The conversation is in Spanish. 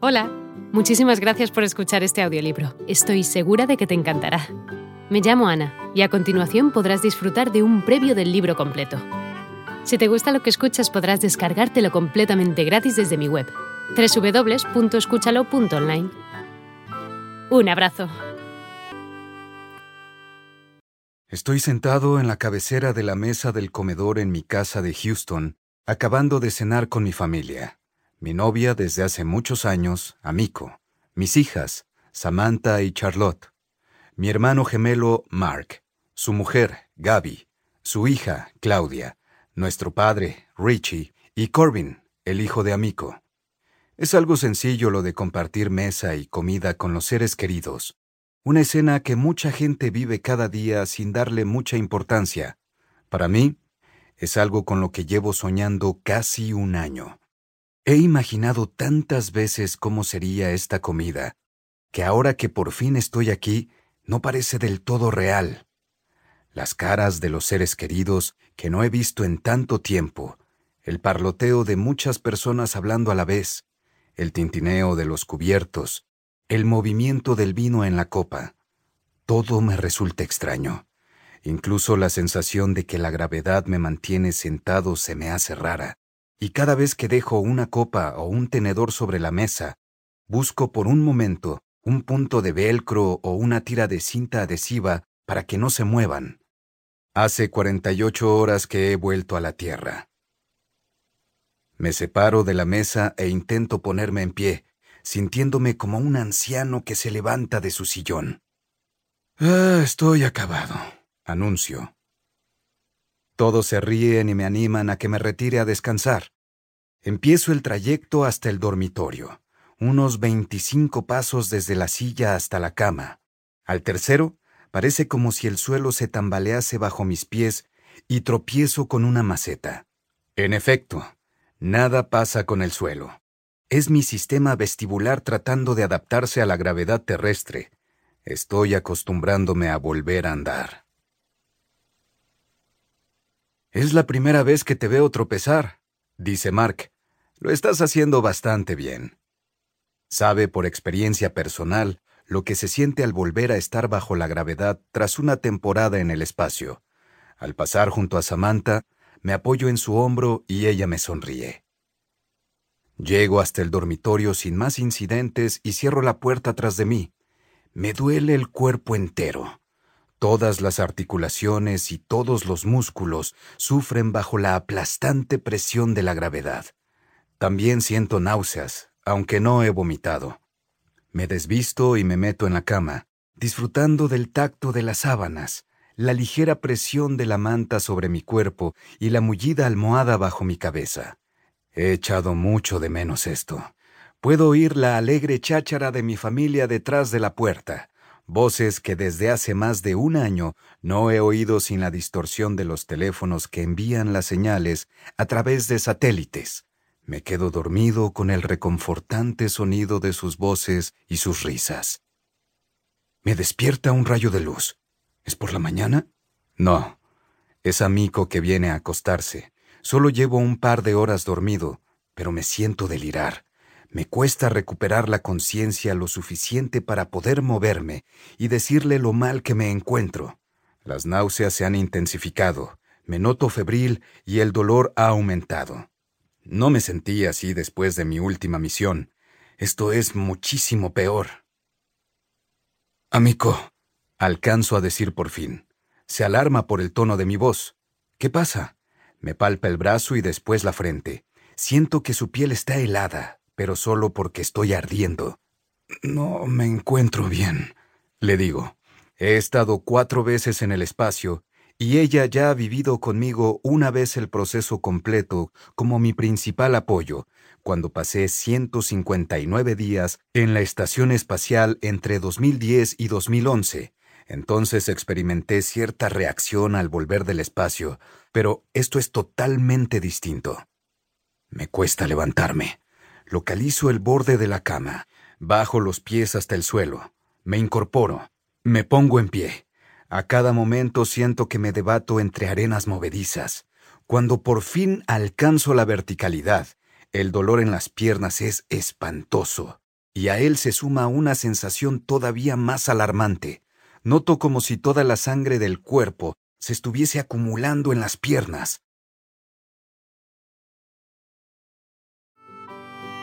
Hola, muchísimas gracias por escuchar este audiolibro. Estoy segura de que te encantará. Me llamo Ana y a continuación podrás disfrutar de un previo del libro completo. Si te gusta lo que escuchas podrás descargártelo completamente gratis desde mi web, www.escúchalo.online. Un abrazo. Estoy sentado en la cabecera de la mesa del comedor en mi casa de Houston, acabando de cenar con mi familia mi novia desde hace muchos años, Amico, mis hijas, Samantha y Charlotte, mi hermano gemelo, Mark, su mujer, Gaby, su hija, Claudia, nuestro padre, Richie, y Corbin, el hijo de Amico. Es algo sencillo lo de compartir mesa y comida con los seres queridos, una escena que mucha gente vive cada día sin darle mucha importancia. Para mí, es algo con lo que llevo soñando casi un año. He imaginado tantas veces cómo sería esta comida, que ahora que por fin estoy aquí, no parece del todo real. Las caras de los seres queridos que no he visto en tanto tiempo, el parloteo de muchas personas hablando a la vez, el tintineo de los cubiertos, el movimiento del vino en la copa, todo me resulta extraño. Incluso la sensación de que la gravedad me mantiene sentado se me hace rara y cada vez que dejo una copa o un tenedor sobre la mesa, busco por un momento un punto de velcro o una tira de cinta adhesiva para que no se muevan. Hace 48 horas que he vuelto a la Tierra. Me separo de la mesa e intento ponerme en pie, sintiéndome como un anciano que se levanta de su sillón. Ah, estoy acabado, anuncio. Todos se ríen y me animan a que me retire a descansar. Empiezo el trayecto hasta el dormitorio, unos 25 pasos desde la silla hasta la cama. Al tercero, parece como si el suelo se tambalease bajo mis pies y tropiezo con una maceta. En efecto, nada pasa con el suelo. Es mi sistema vestibular tratando de adaptarse a la gravedad terrestre. Estoy acostumbrándome a volver a andar. Es la primera vez que te veo tropezar, dice Mark. Lo estás haciendo bastante bien. Sabe por experiencia personal lo que se siente al volver a estar bajo la gravedad tras una temporada en el espacio. Al pasar junto a Samantha, me apoyo en su hombro y ella me sonríe. Llego hasta el dormitorio sin más incidentes y cierro la puerta tras de mí. Me duele el cuerpo entero. Todas las articulaciones y todos los músculos sufren bajo la aplastante presión de la gravedad. También siento náuseas, aunque no he vomitado. Me desvisto y me meto en la cama, disfrutando del tacto de las sábanas, la ligera presión de la manta sobre mi cuerpo y la mullida almohada bajo mi cabeza. He echado mucho de menos esto. Puedo oír la alegre cháchara de mi familia detrás de la puerta voces que desde hace más de un año no he oído sin la distorsión de los teléfonos que envían las señales a través de satélites. Me quedo dormido con el reconfortante sonido de sus voces y sus risas. Me despierta un rayo de luz. ¿Es por la mañana? No. Es Amico que viene a acostarse. Solo llevo un par de horas dormido, pero me siento delirar. Me cuesta recuperar la conciencia lo suficiente para poder moverme y decirle lo mal que me encuentro. Las náuseas se han intensificado, me noto febril y el dolor ha aumentado. No me sentí así después de mi última misión. Esto es muchísimo peor. Amico, alcanzo a decir por fin. Se alarma por el tono de mi voz. ¿Qué pasa? Me palpa el brazo y después la frente. Siento que su piel está helada, pero solo porque estoy ardiendo. No me encuentro bien, le digo. He estado cuatro veces en el espacio y ella ya ha vivido conmigo una vez el proceso completo como mi principal apoyo, cuando pasé 159 días en la estación espacial entre 2010 y 2011. Entonces experimenté cierta reacción al volver del espacio, pero esto es totalmente distinto. Me cuesta levantarme. Localizo el borde de la cama, bajo los pies hasta el suelo, me incorporo, me pongo en pie. A cada momento siento que me debato entre arenas movedizas. Cuando por fin alcanzo la verticalidad, el dolor en las piernas es espantoso. Y a él se suma una sensación todavía más alarmante. Noto como si toda la sangre del cuerpo se estuviese acumulando en las piernas.